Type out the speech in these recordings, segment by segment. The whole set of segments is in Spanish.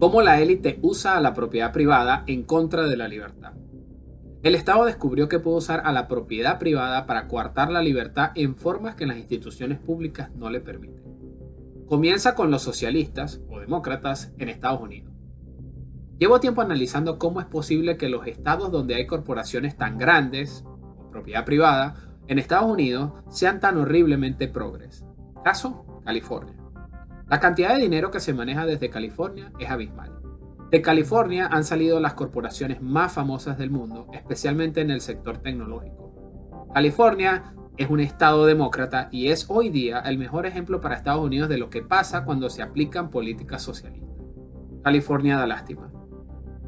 Cómo la élite usa a la propiedad privada en contra de la libertad. El Estado descubrió que puede usar a la propiedad privada para coartar la libertad en formas que las instituciones públicas no le permiten. Comienza con los socialistas o demócratas en Estados Unidos. Llevo tiempo analizando cómo es posible que los estados donde hay corporaciones tan grandes, o propiedad privada, en Estados Unidos sean tan horriblemente progres. Caso, California. La cantidad de dinero que se maneja desde California es abismal. De California han salido las corporaciones más famosas del mundo, especialmente en el sector tecnológico. California es un estado demócrata y es hoy día el mejor ejemplo para Estados Unidos de lo que pasa cuando se aplican políticas socialistas. California da lástima.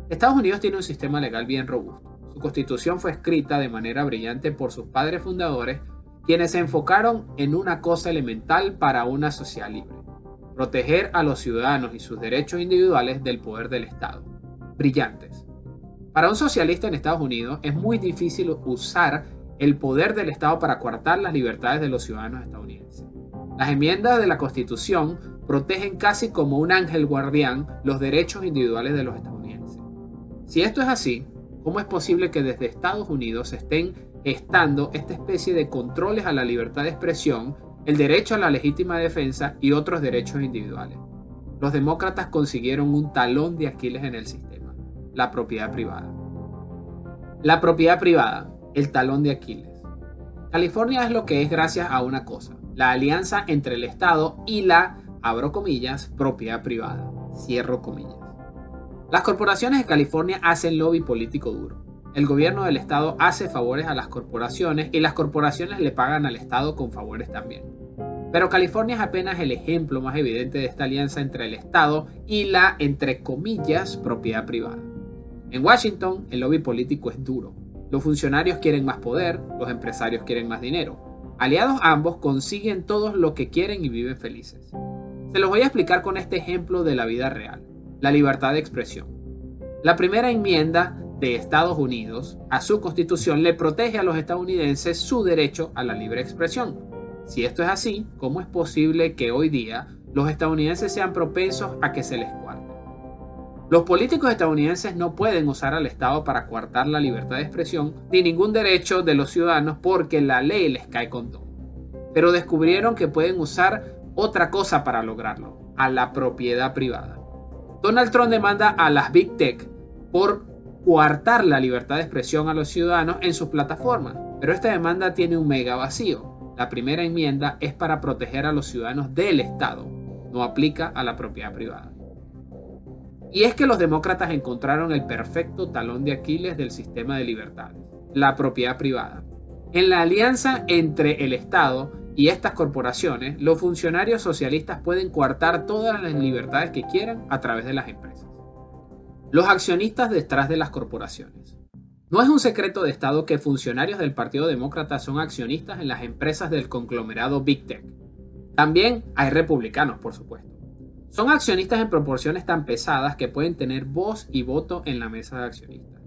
Estados Unidos tiene un sistema legal bien robusto. Su constitución fue escrita de manera brillante por sus padres fundadores, quienes se enfocaron en una cosa elemental para una sociedad libre proteger a los ciudadanos y sus derechos individuales del poder del Estado. Brillantes. Para un socialista en Estados Unidos es muy difícil usar el poder del Estado para coartar las libertades de los ciudadanos estadounidenses. Las enmiendas de la Constitución protegen casi como un ángel guardián los derechos individuales de los estadounidenses. Si esto es así, ¿cómo es posible que desde Estados Unidos estén estando esta especie de controles a la libertad de expresión el derecho a la legítima defensa y otros derechos individuales. Los demócratas consiguieron un talón de Aquiles en el sistema, la propiedad privada. La propiedad privada, el talón de Aquiles. California es lo que es gracias a una cosa, la alianza entre el Estado y la, abro comillas, propiedad privada, cierro comillas. Las corporaciones de California hacen lobby político duro. El gobierno del Estado hace favores a las corporaciones y las corporaciones le pagan al Estado con favores también. Pero California es apenas el ejemplo más evidente de esta alianza entre el Estado y la, entre comillas, propiedad privada. En Washington, el lobby político es duro. Los funcionarios quieren más poder, los empresarios quieren más dinero. Aliados ambos consiguen todo lo que quieren y viven felices. Se los voy a explicar con este ejemplo de la vida real, la libertad de expresión. La primera enmienda de Estados Unidos a su constitución le protege a los estadounidenses su derecho a la libre expresión. Si esto es así, ¿cómo es posible que hoy día los estadounidenses sean propensos a que se les cuarte? Los políticos estadounidenses no pueden usar al Estado para coartar la libertad de expresión ni ningún derecho de los ciudadanos porque la ley les cae con todo. Pero descubrieron que pueden usar otra cosa para lograrlo, a la propiedad privada. Donald Trump demanda a las Big Tech por coartar la libertad de expresión a los ciudadanos en sus plataformas. Pero esta demanda tiene un mega vacío. La primera enmienda es para proteger a los ciudadanos del Estado, no aplica a la propiedad privada. Y es que los demócratas encontraron el perfecto talón de Aquiles del sistema de libertades, la propiedad privada. En la alianza entre el Estado y estas corporaciones, los funcionarios socialistas pueden coartar todas las libertades que quieran a través de las empresas. Los accionistas detrás de las corporaciones. No es un secreto de Estado que funcionarios del Partido Demócrata son accionistas en las empresas del conglomerado Big Tech. También hay republicanos, por supuesto. Son accionistas en proporciones tan pesadas que pueden tener voz y voto en la mesa de accionistas.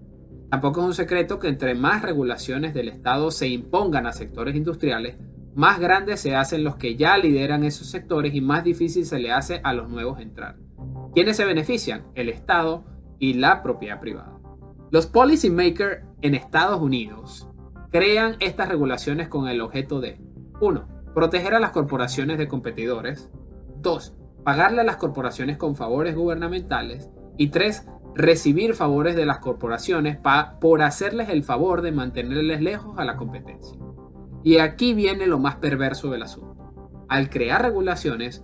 Tampoco es un secreto que entre más regulaciones del Estado se impongan a sectores industriales, más grandes se hacen los que ya lideran esos sectores y más difícil se le hace a los nuevos entrar. ¿Quiénes se benefician? El Estado, y la propiedad privada. Los policymakers en Estados Unidos crean estas regulaciones con el objeto de 1. Proteger a las corporaciones de competidores. 2. Pagarle a las corporaciones con favores gubernamentales. Y 3. Recibir favores de las corporaciones por hacerles el favor de mantenerles lejos a la competencia. Y aquí viene lo más perverso del asunto. Al crear regulaciones,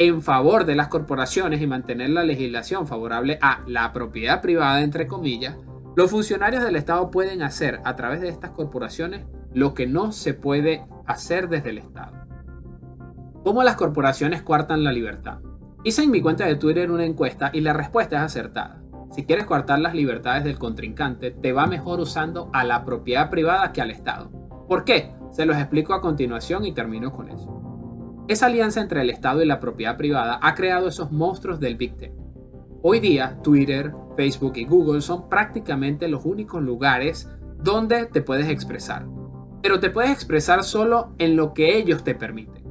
en favor de las corporaciones y mantener la legislación favorable a la propiedad privada, entre comillas, los funcionarios del Estado pueden hacer a través de estas corporaciones lo que no se puede hacer desde el Estado. ¿Cómo las corporaciones coartan la libertad? Hice en mi cuenta de Twitter una encuesta y la respuesta es acertada. Si quieres coartar las libertades del contrincante, te va mejor usando a la propiedad privada que al Estado. ¿Por qué? Se los explico a continuación y termino con eso. Esa alianza entre el Estado y la propiedad privada ha creado esos monstruos del Big Tech. Hoy día, Twitter, Facebook y Google son prácticamente los únicos lugares donde te puedes expresar. Pero te puedes expresar solo en lo que ellos te permiten.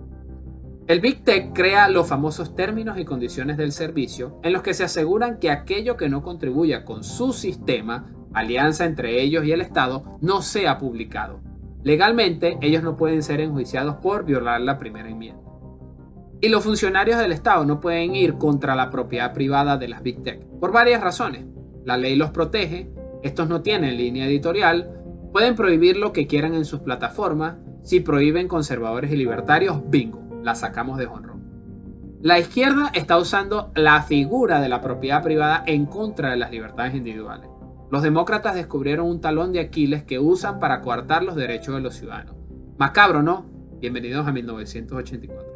El Big Tech crea los famosos términos y condiciones del servicio en los que se aseguran que aquello que no contribuya con su sistema, alianza entre ellos y el Estado, no sea publicado. Legalmente, ellos no pueden ser enjuiciados por violar la primera enmienda. Y los funcionarios del Estado no pueden ir contra la propiedad privada de las Big Tech, por varias razones. La ley los protege, estos no tienen línea editorial, pueden prohibir lo que quieran en sus plataformas, si prohíben conservadores y libertarios, bingo la sacamos de honro. La izquierda está usando la figura de la propiedad privada en contra de las libertades individuales. Los demócratas descubrieron un talón de Aquiles que usan para coartar los derechos de los ciudadanos. Macabro, ¿no? Bienvenidos a 1984.